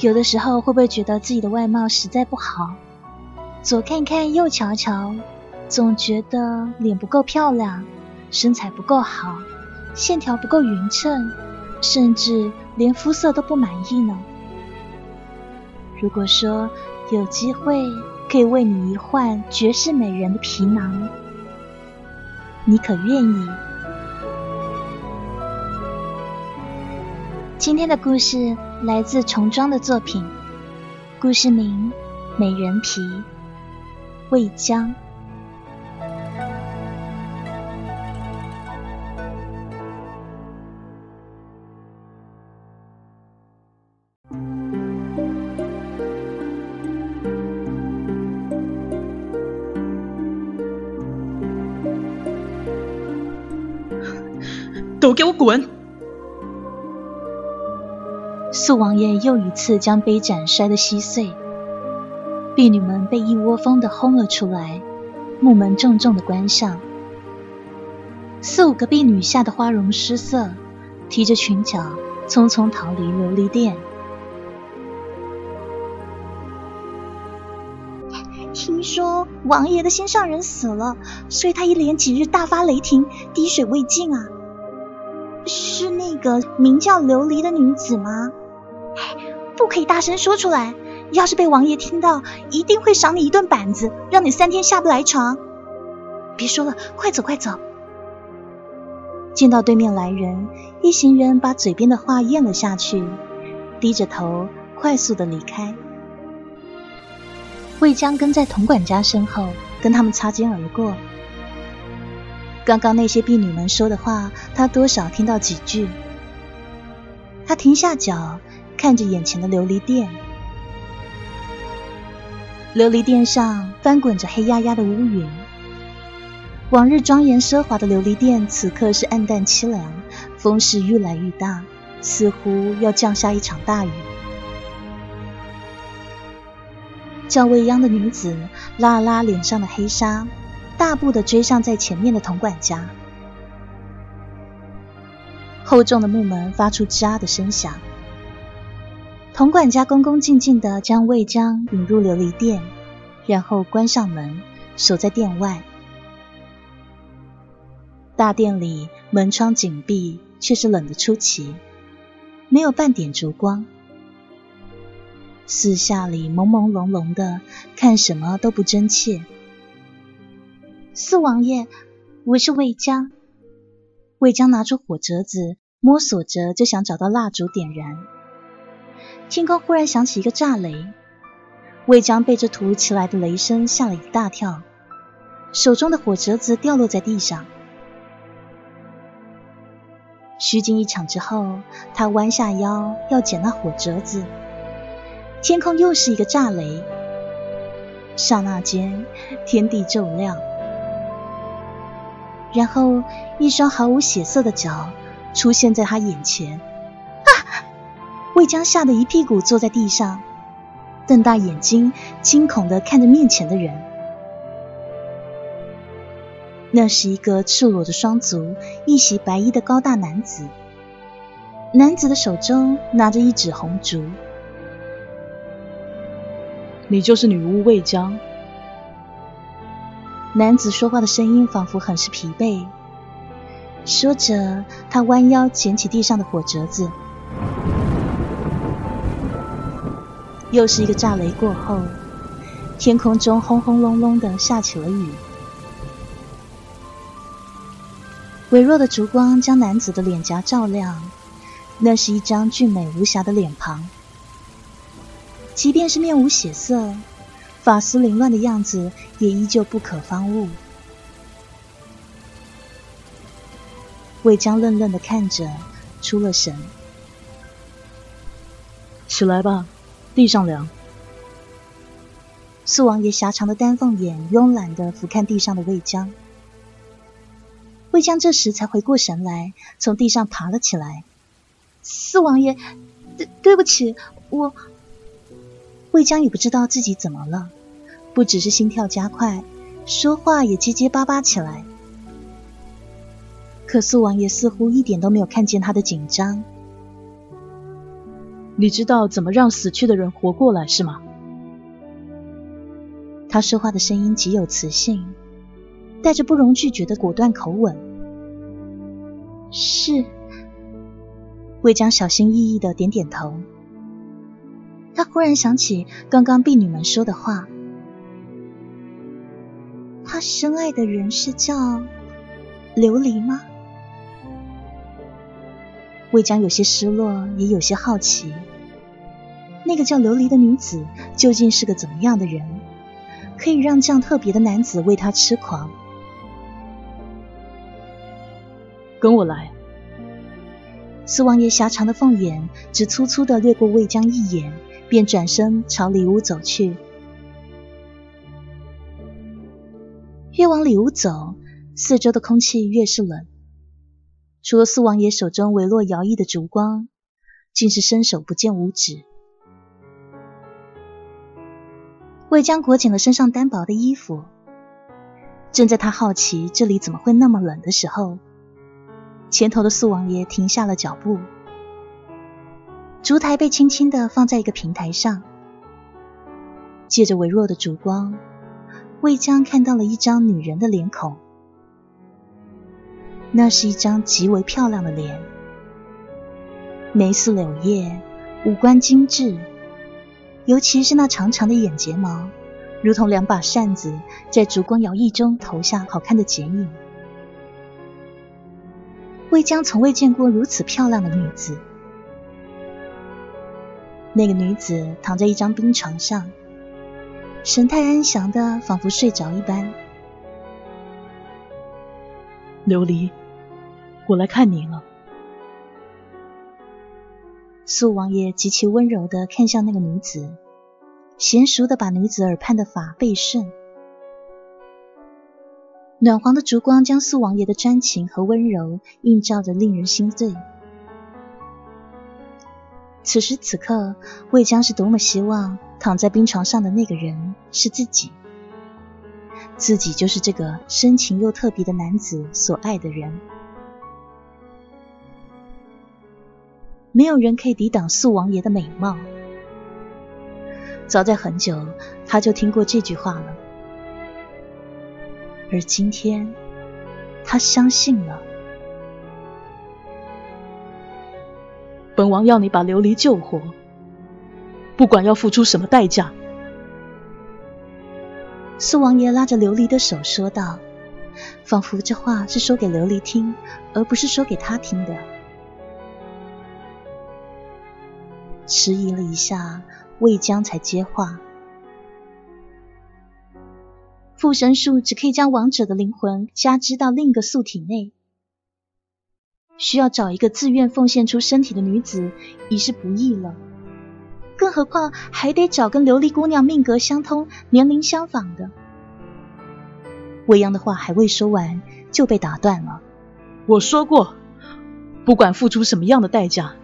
有的时候会不会觉得自己的外貌实在不好？左看看，右瞧瞧，总觉得脸不够漂亮，身材不够好，线条不够匀称，甚至连肤色都不满意呢？如果说有机会可以为你一换绝世美人的皮囊，你可愿意？今天的故事来自重装的作品，故事名《美人皮》，魏江。都给我滚！素王爷又一次将杯盏摔得稀碎，婢女们被一窝蜂的轰了出来，木门重重的关上。四五个婢女吓得花容失色，提着裙角匆匆逃离琉璃殿。听说王爷的心上人死了，所以他一连几日大发雷霆，滴水未进啊！是那个名叫琉璃的女子吗？不可以大声说出来，要是被王爷听到，一定会赏你一顿板子，让你三天下不来床。别说了，快走快走！见到对面来人，一行人把嘴边的话咽了下去，低着头快速的离开。魏江跟在童管家身后，跟他们擦肩而过。刚刚那些婢女们说的话，他多少听到几句。他停下脚。看着眼前的琉璃殿，琉璃殿上翻滚着黑压压的乌云。往日庄严奢华的琉璃殿，此刻是暗淡凄凉，风势愈来愈大，似乎要降下一场大雨。叫未央的女子拉了拉脸上的黑纱，大步的追上在前面的童管家。厚重的木门发出吱啊的声响。童管家恭恭敬敬的将魏江引入琉璃殿，然后关上门，守在殿外。大殿里门窗紧闭，却是冷得出奇，没有半点烛光。四下里朦朦胧胧的，看什么都不真切。四王爷，我是魏江。魏江拿出火折子，摸索着就想找到蜡烛点燃。天空忽然响起一个炸雷，魏江被这突如其来的雷声吓了一大跳，手中的火折子掉落在地上。虚惊一场之后，他弯下腰要捡那火折子，天空又是一个炸雷，刹那间天地骤亮，然后一双毫无血色的脚出现在他眼前。啊魏江吓得一屁股坐在地上，瞪大眼睛，惊恐的看着面前的人。那是一个赤裸着双足、一袭白衣的高大男子。男子的手中拿着一纸红烛。你就是女巫魏江。男子说话的声音仿佛很是疲惫。说着，他弯腰捡起地上的火折子。又是一个炸雷过后，天空中轰轰隆隆的下起了雨。微弱的烛光将男子的脸颊照亮，那是一张俊美无瑕的脸庞。即便是面无血色，发丝凌乱的样子也依旧不可方物。魏江愣愣的看着，出了神。起来吧。地上凉。四王爷狭长的丹凤眼慵懒的俯瞰地上的魏江。魏江这时才回过神来，从地上爬了起来。四王爷，对对不起，我。魏江也不知道自己怎么了，不只是心跳加快，说话也结结巴巴起来。可苏王爷似乎一点都没有看见他的紧张。你知道怎么让死去的人活过来是吗？他说话的声音极有磁性，带着不容拒绝的果断口吻。是。魏江小心翼翼的点点头。他忽然想起刚刚婢女们说的话。他深爱的人是叫琉璃吗？魏江有些失落，也有些好奇，那个叫琉璃的女子究竟是个怎么样的人，可以让这样特别的男子为她痴狂？跟我来。四王爷狭长的凤眼只粗粗的掠过魏江一眼，便转身朝里屋走去。越往里屋走，四周的空气越是冷。除了四王爷手中微弱摇曳的烛光，竟是伸手不见五指。魏江裹紧了身上单薄的衣服，正在他好奇这里怎么会那么冷的时候，前头的四王爷停下了脚步。烛台被轻轻的放在一个平台上，借着微弱的烛光。魏江看到了一张女人的脸孔，那是一张极为漂亮的脸，眉似柳叶，五官精致，尤其是那长长的眼睫毛，如同两把扇子，在烛光摇曳中投下好看的剪影。魏江从未见过如此漂亮的女子，那个女子躺在一张冰床上。神态安详的，仿佛睡着一般。琉璃，我来看你了。素王爷极其温柔的看向那个女子，娴熟的把女子耳畔的发背顺。暖黄的烛光将素王爷的专情和温柔映照的，令人心醉。此时此刻，魏江是多么希望。躺在冰床上的那个人是自己，自己就是这个深情又特别的男子所爱的人。没有人可以抵挡素王爷的美貌。早在很久，他就听过这句话了，而今天，他相信了。本王要你把琉璃救活。不管要付出什么代价，苏王爷拉着琉璃的手说道，仿佛这话是说给琉璃听，而不是说给他听的。迟疑了一下，魏江才接话：“附身术只可以将亡者的灵魂加之到另一个素体内，需要找一个自愿奉献出身体的女子，已是不易了。”更何况还得找跟琉璃姑娘命格相通、年龄相仿的。未央的话还未说完，就被打断了。我说过，不管付出什么样的代价，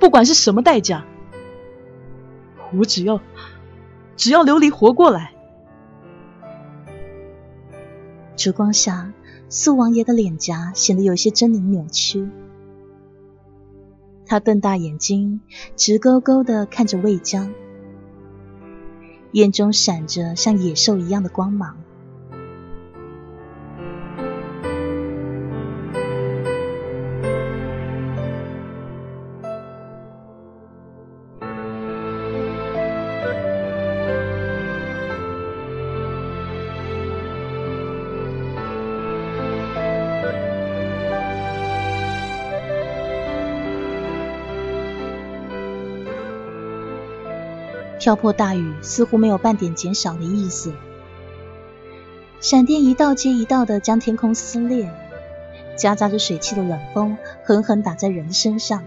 不管是什么代价，我只要只要琉璃活过来。烛光下，素王爷的脸颊显得有些狰狞扭曲。他瞪大眼睛，直勾勾的看着魏江，眼中闪着像野兽一样的光芒。瓢泼大雨似乎没有半点减少的意思，闪电一道接一道的将天空撕裂，夹杂着水汽的冷风狠狠打在人身上。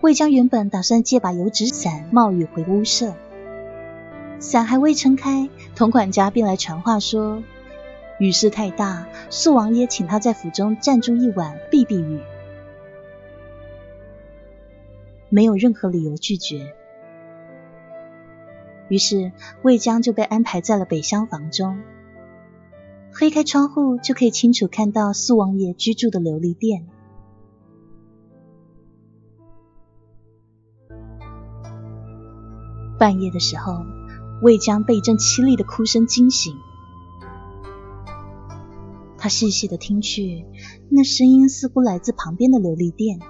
魏江原本打算借把油纸伞冒雨回屋舍，伞还未撑开，童管家便来传话说雨势太大，素王爷请他在府中暂住一晚避避雨。没有任何理由拒绝。于是魏江就被安排在了北厢房中。推开窗户就可以清楚看到苏王爷居住的琉璃殿。半夜的时候魏江被一阵凄厉的哭声惊醒。他细细的听去那声音似乎来自旁边的琉璃殿。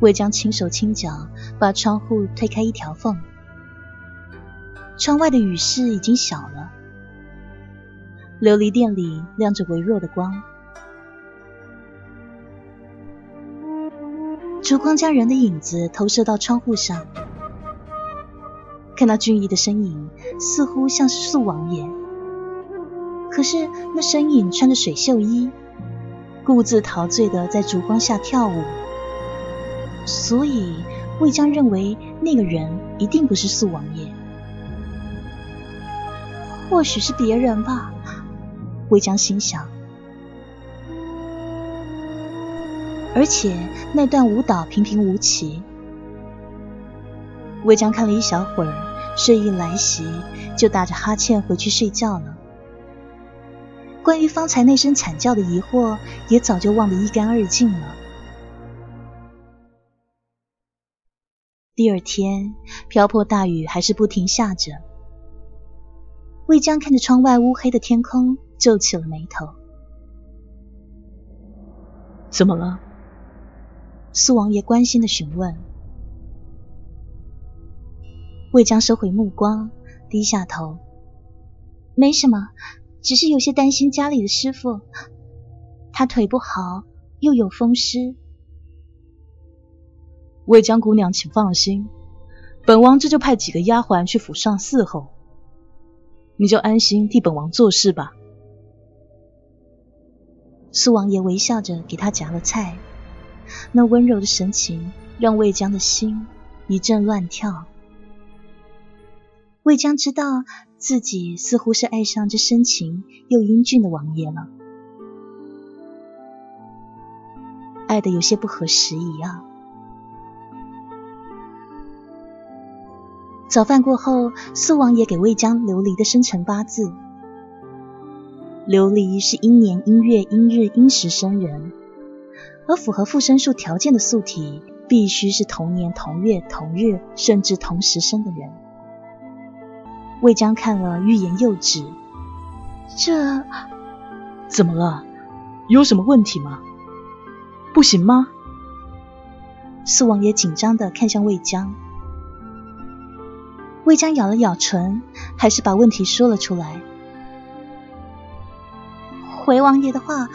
魏江轻手轻脚把窗户推开一条缝，窗外的雨势已经小了，琉璃店里亮着微弱的光。烛光将人的影子投射到窗户上，看到俊逸的身影，似乎像是素王爷。可是那身影穿着水袖衣，故自陶醉的在烛光下跳舞，所以魏江认为那个人一定不是素王爷，或许是别人吧。魏江心想。而且那段舞蹈平平无奇，魏江看了一小会儿，睡意来袭，就打着哈欠回去睡觉了。关于方才那声惨叫的疑惑，也早就忘得一干二净了。第二天，瓢泼大雨还是不停下着，魏江看着窗外乌黑的天空，皱起了眉头。怎么了？苏王爷关心的询问，魏江收回目光，低下头，没什么，只是有些担心家里的师傅，他腿不好，又有风湿。魏江姑娘，请放心，本王这就派几个丫鬟去府上伺候，你就安心替本王做事吧。苏王爷微笑着给他夹了菜。那温柔的神情让魏江的心一阵乱跳。魏江知道自己似乎是爱上这深情又英俊的王爷了，爱的有些不合时宜啊。早饭过后，苏王爷给魏江琉璃的生辰八字，琉璃是阴年阴月阴日阴时生人。而符合附身术条件的素体，必须是同年同月同日，甚至同时生的人。魏江看了，欲言又止。这怎么了？有什么问题吗？不行吗？四王爷紧张的看向魏江。魏江咬了咬唇，还是把问题说了出来。回王爷的话。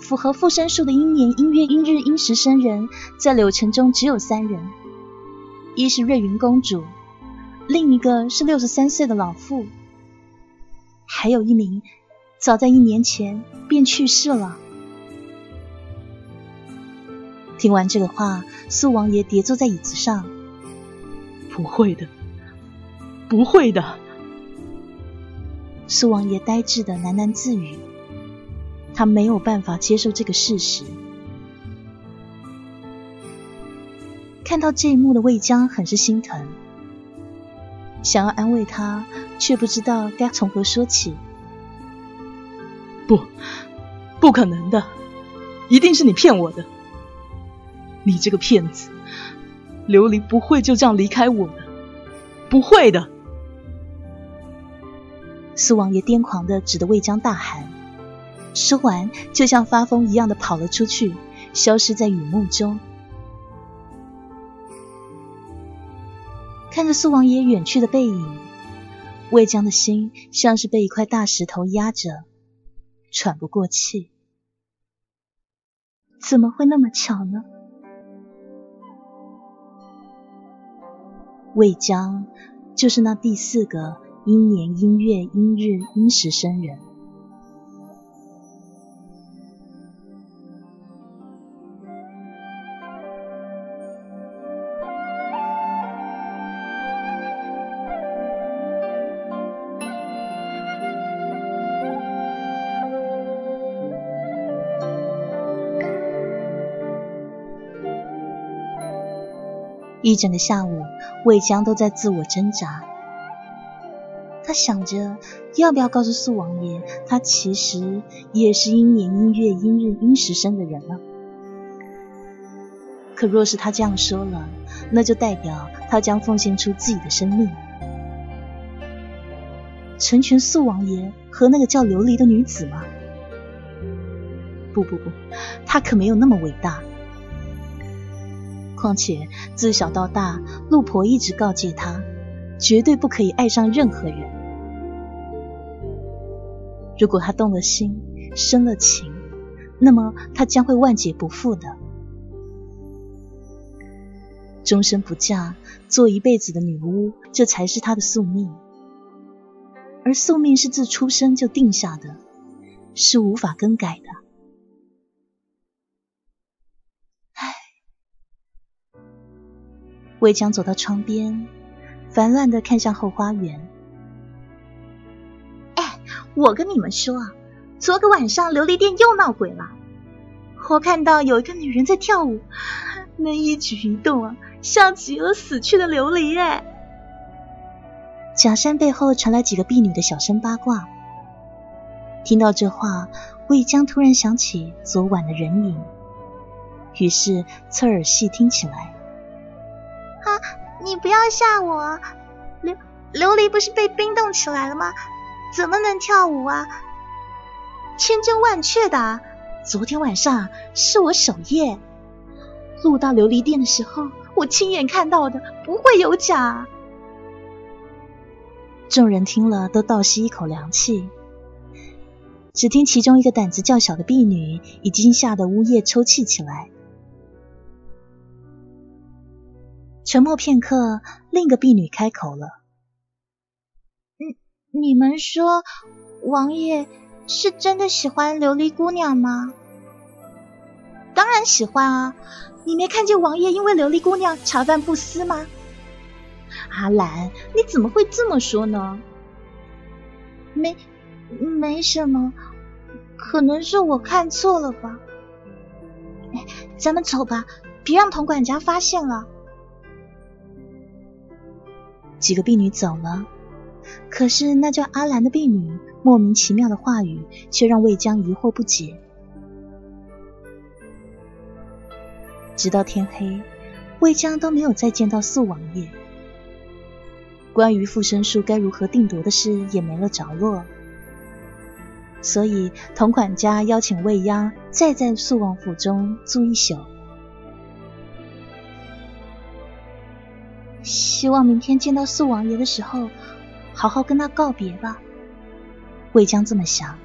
符合附身术的阴年阴月阴日阴时生人，在柳城中只有三人，一是瑞云公主，另一个是六十三岁的老妇，还有一名早在一年前便去世了。听完这个话，苏王爷跌坐在椅子上。不会的，不会的。苏王爷呆滞的喃喃自语。他没有办法接受这个事实。看到这一幕的魏江很是心疼，想要安慰他，却不知道该从何说起。不，不可能的，一定是你骗我的！你这个骗子，琉璃不会就这样离开我的，不会的！苏王爷癫狂的指着魏江大喊。说完，就像发疯一样的跑了出去，消失在雨幕中。看着苏王爷远去的背影，魏江的心像是被一块大石头压着，喘不过气。怎么会那么巧呢？魏江就是那第四个阴年阴月阴日阴时生人。一整个下午，魏江都在自我挣扎。他想着要不要告诉素王爷，他其实也是阴年阴月阴日阴时生的人呢？可若是他这样说了，那就代表他将奉献出自己的生命，成全素王爷和那个叫琉璃的女子吗？不不不，他可没有那么伟大。况且自小到大，陆婆一直告诫他，绝对不可以爱上任何人。如果他动了心，生了情，那么他将会万劫不复的。终身不嫁，做一辈子的女巫，这才是他的宿命。而宿命是自出生就定下的，是无法更改的。唉，魏江走到窗边，烦乱的看向后花园。哎，我跟你们说啊，昨个晚上琉璃店又闹鬼了。我看到有一个女人在跳舞，那一举一动啊。像极了死去的琉璃哎！假山背后传来几个婢女的小声八卦。听到这话，魏江突然想起昨晚的人影，于是侧耳细听起来。啊！你不要吓我！琉琉璃不是被冰冻起来了吗？怎么能跳舞啊？千真万确的，昨天晚上是我守夜，路到琉璃殿的时候。我亲眼看到的，不会有假。众人听了，都倒吸一口凉气。只听其中一个胆子较小的婢女，已经吓得呜咽抽泣起来。沉默片刻，另一个婢女开口了：“，你们说，王爷是真的喜欢琉璃姑娘吗？”“当然喜欢啊。”你没看见王爷因为琉璃姑娘茶饭不思吗？阿兰，你怎么会这么说呢？没，没什么，可能是我看错了吧。哎，咱们走吧，别让童管家发现了。几个婢女走了，可是那叫阿兰的婢女莫名其妙的话语，却让魏江疑惑不解。直到天黑，魏江都没有再见到素王爷。关于附身术该如何定夺的事也没了着落，所以同管家邀请魏央再在素王府中住一宿。希望明天见到素王爷的时候，好好跟他告别吧。魏江这么想。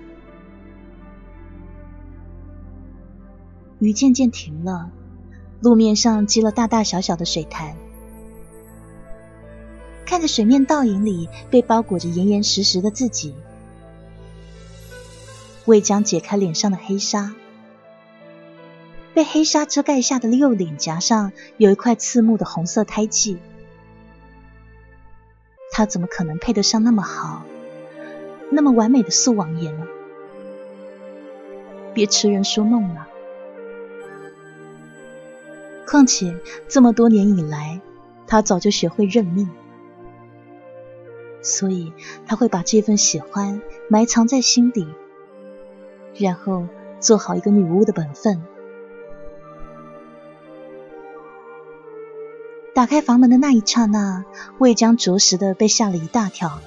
雨渐渐停了。路面上积了大大小小的水潭，看着水面倒影里被包裹着严严实实的自己，魏江解开脸上的黑纱，被黑纱遮盖下的右脸颊上有一块刺目的红色胎记，他怎么可能配得上那么好、那么完美的素王爷呢？别痴人说梦了。况且这么多年以来，他早就学会认命，所以他会把这份喜欢埋藏在心底，然后做好一个女巫的本分。打开房门的那一刹那，魏江着实的被吓了一大跳。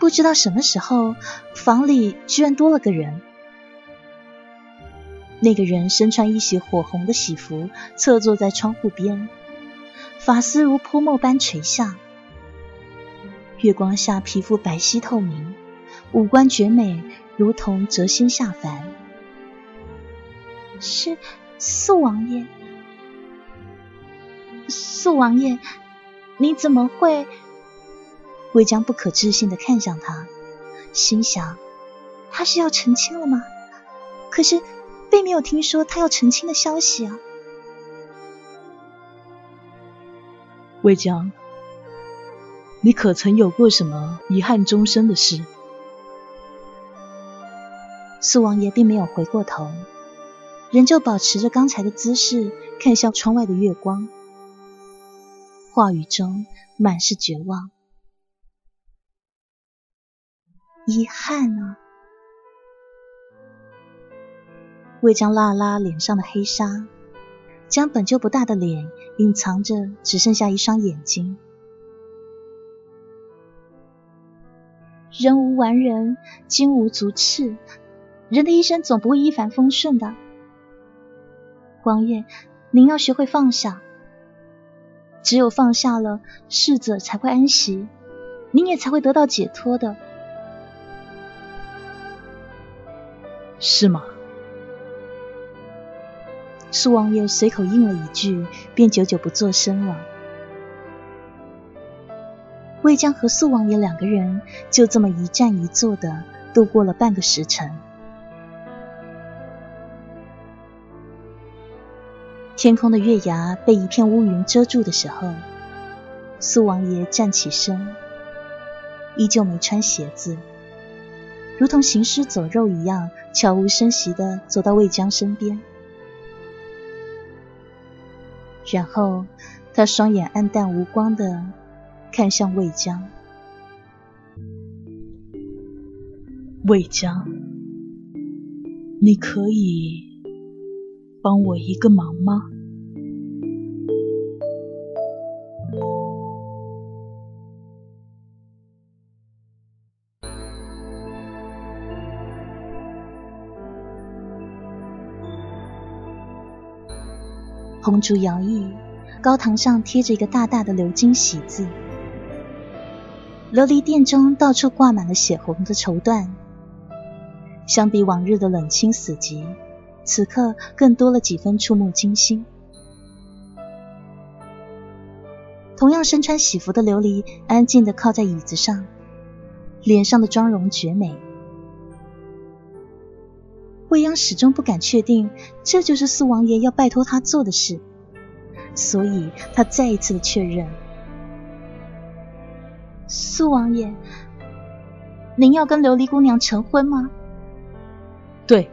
不知道什么时候，房里居然多了个人。那个人身穿一袭火红的喜服，侧坐在窗户边，发丝如泼墨般垂下，月光下皮肤白皙透明，五官绝美，如同谪仙下凡。是素王爷，素王爷，你怎么会？魏江不可置信的看向他，心想：他是要成亲了吗？可是。并没有听说他要成亲的消息啊，魏江，你可曾有过什么遗憾终生的事？素王爷并没有回过头，仍旧保持着刚才的姿势，看向窗外的月光，话语中满是绝望。遗憾啊。未将拉拉脸上的黑纱，将本就不大的脸隐藏着，只剩下一双眼睛。人无完人，金无足赤，人的一生总不会一帆风顺的。王爷，您要学会放下，只有放下了，逝者才会安息，您也才会得到解脱的。是吗？苏王爷随口应了一句，便久久不作声了。魏江和苏王爷两个人就这么一站一坐的度过了半个时辰。天空的月牙被一片乌云遮住的时候，苏王爷站起身，依旧没穿鞋子，如同行尸走肉一样，悄无声息的走到魏江身边。然后，他双眼暗淡无光的看向魏江。魏江，你可以帮我一个忙吗？红烛摇曳，高堂上贴着一个大大的鎏金喜字。琉璃殿中到处挂满了血红的绸缎，相比往日的冷清死寂，此刻更多了几分触目惊心。同样身穿喜服的琉璃安静的靠在椅子上，脸上的妆容绝美。未央始终不敢确定，这就是四王爷要拜托他做的事，所以他再一次的确认：四王爷，您要跟琉璃姑娘成婚吗？对。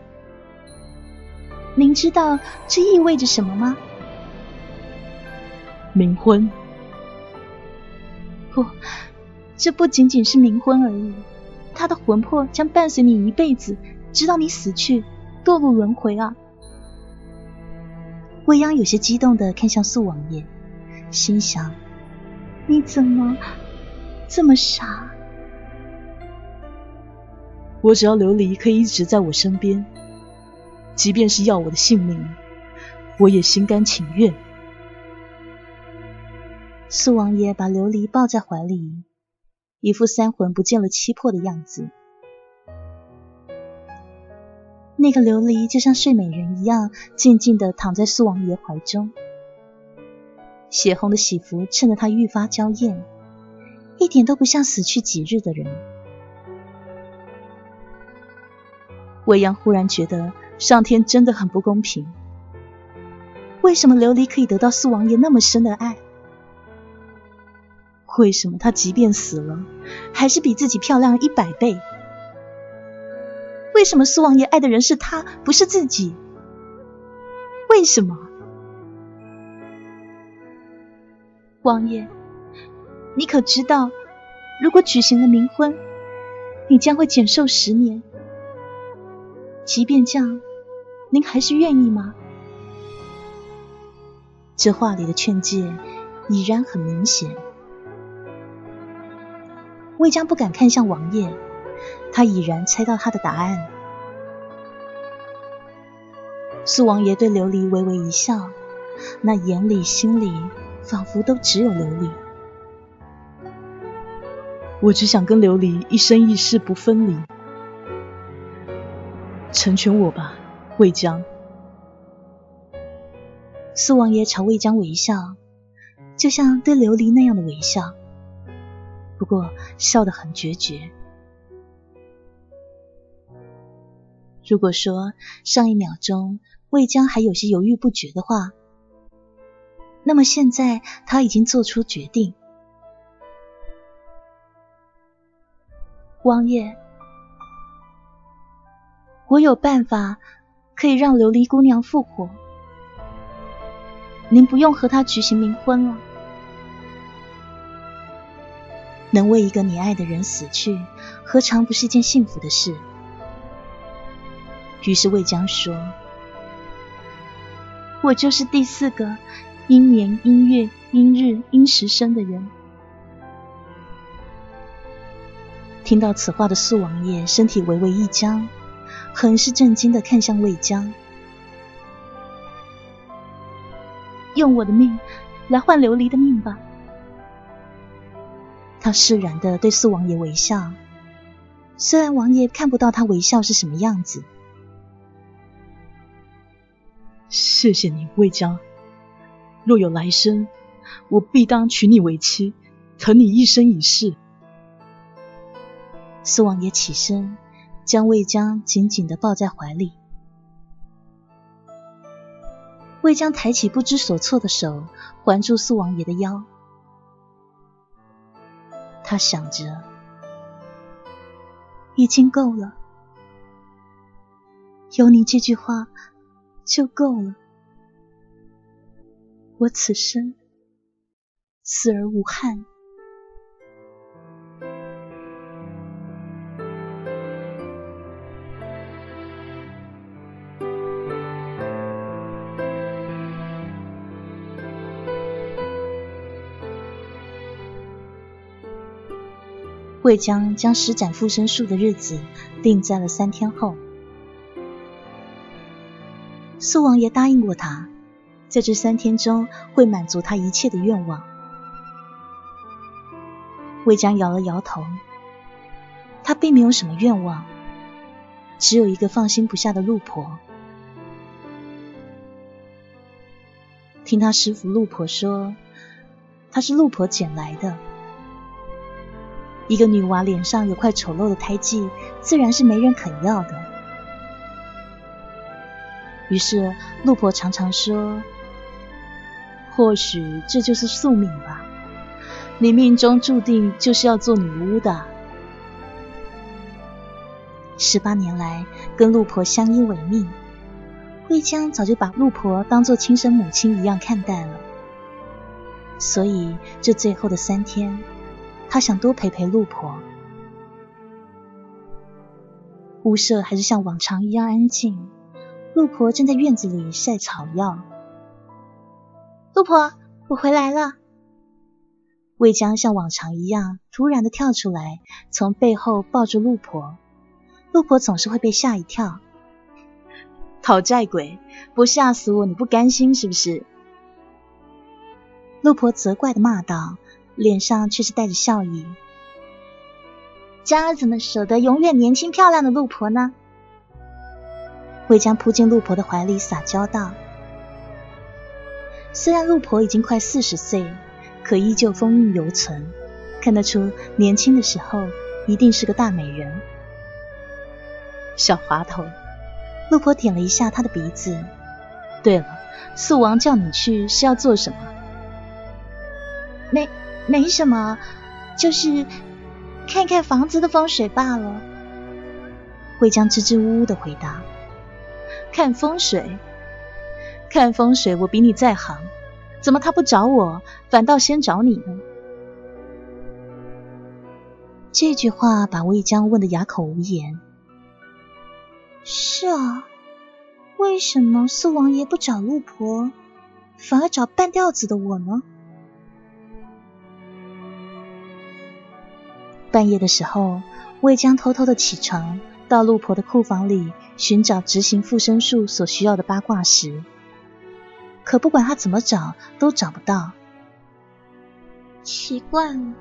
您知道这意味着什么吗？冥婚。不，这不仅仅是冥婚而已，他的魂魄将伴随你一辈子。直到你死去，堕入轮回啊！未央有些激动的看向素王爷，心想：你怎么这么傻？我只要琉璃可以一直在我身边，即便是要我的性命，我也心甘情愿。素王爷把琉璃抱在怀里，一副三魂不见了七魄的样子。那个琉璃就像睡美人一样，静静的躺在苏王爷怀中。血红的喜服衬得她愈发娇艳，一点都不像死去几日的人。未央忽然觉得上天真的很不公平。为什么琉璃可以得到苏王爷那么深的爱？为什么她即便死了，还是比自己漂亮一百倍？为什么苏王爷爱的人是他，不是自己？为什么？王爷，你可知道，如果举行了冥婚，你将会减寿十年？即便这样，您还是愿意吗？这话里的劝诫已然很明显。魏江不敢看向王爷。他已然猜到他的答案。苏王爷对琉璃微微一笑，那眼里心里仿佛都只有琉璃。我只想跟琉璃一生一世不分离，成全我吧，魏江。苏王爷朝魏江微笑，就像对琉璃那样的微笑，不过笑得很决绝。如果说上一秒钟魏江还有些犹豫不决的话，那么现在他已经做出决定。王爷，我有办法可以让琉璃姑娘复活，您不用和她举行冥婚了。能为一个你爱的人死去，何尝不是件幸福的事？于是魏江说：“我就是第四个因年因月因日因时生的人。听到此话的素王爷身体微微一僵，很是震惊的看向魏江，用我的命来换琉璃的命吧。他释然的对素王爷微笑，虽然王爷看不到他微笑是什么样子。谢谢你，魏江。若有来生，我必当娶你为妻，疼你一生一世。苏王爷起身，将魏江紧紧的抱在怀里。魏江抬起不知所措的手，环住苏王爷的腰。他想着，已经够了，有你这句话就够了。我此生死而无憾。魏江将施展附身术的日子定在了三天后。苏王爷答应过他，在这三天中会满足他一切的愿望。魏江摇了摇头，他并没有什么愿望，只有一个放心不下的陆婆。听他师傅陆婆说，他是陆婆捡来的。一个女娃脸上有块丑陋的胎记，自然是没人肯要的。于是陆婆常常说：“或许这就是宿命吧，你命中注定就是要做女巫的。”十八年来跟陆婆相依为命，慧江早就把陆婆当做亲生母亲一样看待了，所以这最后的三天。他想多陪陪陆婆。屋舍还是像往常一样安静，陆婆正在院子里晒草药。陆婆，我回来了。魏江像往常一样突然的跳出来，从背后抱住陆婆。陆婆总是会被吓一跳。讨债鬼，不吓死我你不甘心是不是？陆婆责怪的骂道。脸上却是带着笑意。江儿怎么舍得永远年轻漂亮的陆婆呢？魏江扑进陆婆的怀里，撒娇道：“虽然陆婆已经快四十岁，可依旧风韵犹存，看得出年轻的时候一定是个大美人。”小滑头，陆婆点了一下他的鼻子。对了，素王叫你去是要做什么？没。没什么，就是看看房子的风水罢了。魏江支支吾吾的回答：“看风水，看风水，我比你在行，怎么他不找我，反倒先找你呢？”这句话把魏江问得哑口无言。是啊，为什么四王爷不找陆婆，反而找半吊子的我呢？半夜的时候，魏江偷偷的起床，到陆婆的库房里寻找执行附身术所需要的八卦石。可不管他怎么找，都找不到。奇怪了，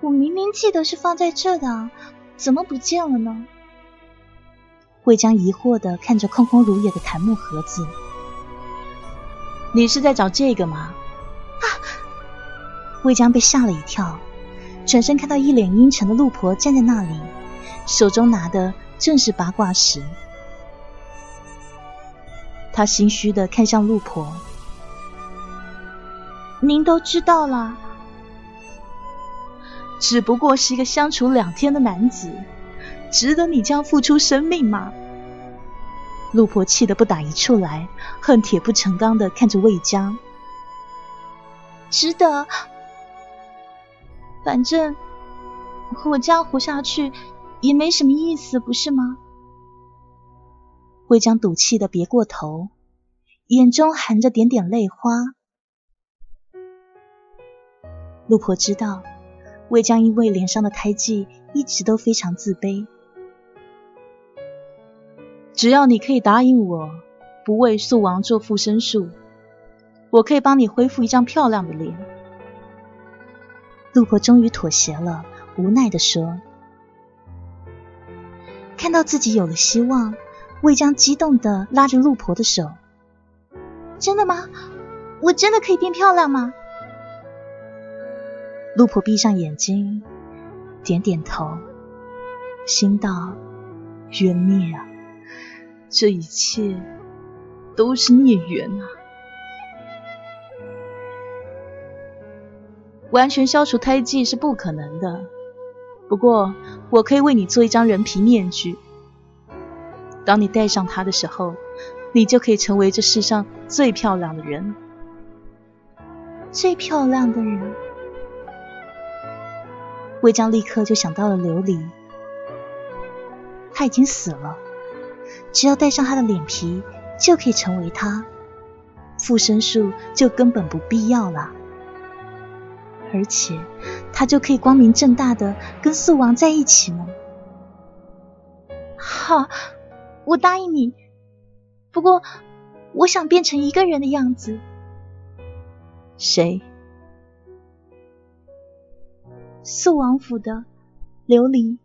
我明明记得是放在这的，怎么不见了呢？魏江疑惑的看着空空如也的檀木盒子。你是在找这个吗？啊！魏江被吓了一跳。转身看到一脸阴沉的陆婆站在那里，手中拿的正是八卦时。他心虚的看向陆婆：“您都知道了，只不过是一个相处两天的男子，值得你这样付出生命吗？”陆婆气得不打一处来，恨铁不成钢的看着魏江：“值得。”反正我这样活下去也没什么意思，不是吗？魏江赌气的别过头，眼中含着点点泪花。陆婆知道魏江因为脸上的胎记一直都非常自卑，只要你可以答应我，不为素王做附身术，我可以帮你恢复一张漂亮的脸。陆婆终于妥协了，无奈的说：“看到自己有了希望。”魏江激动的拉着陆婆的手：“真的吗？我真的可以变漂亮吗？”陆婆闭上眼睛，点点头，心道：“冤孽啊！这一切都是孽缘啊！完全消除胎记是不可能的，不过我可以为你做一张人皮面具。”当你戴上它的时候，你就可以成为这世上最漂亮的人。最漂亮的人，魏江立刻就想到了琉璃。他已经死了，只要戴上他的脸皮，就可以成为他。附身术就根本不必要了，而且他就可以光明正大的跟素王在一起了。好。我答应你，不过我想变成一个人的样子。谁？素王府的琉璃。